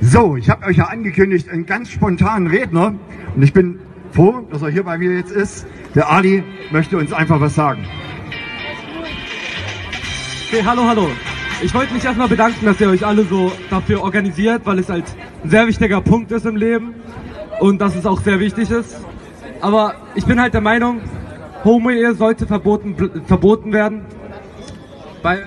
So, ich habe euch ja angekündigt, einen ganz spontanen Redner. Und ich bin froh, dass er hier bei mir jetzt ist. Der Ali möchte uns einfach was sagen. Okay, hallo, hallo. Ich wollte mich erstmal bedanken, dass ihr euch alle so dafür organisiert, weil es halt ein sehr wichtiger Punkt ist im Leben und dass es auch sehr wichtig ist. Aber ich bin halt der Meinung, Homo-Ehe sollte verboten, verboten werden, weil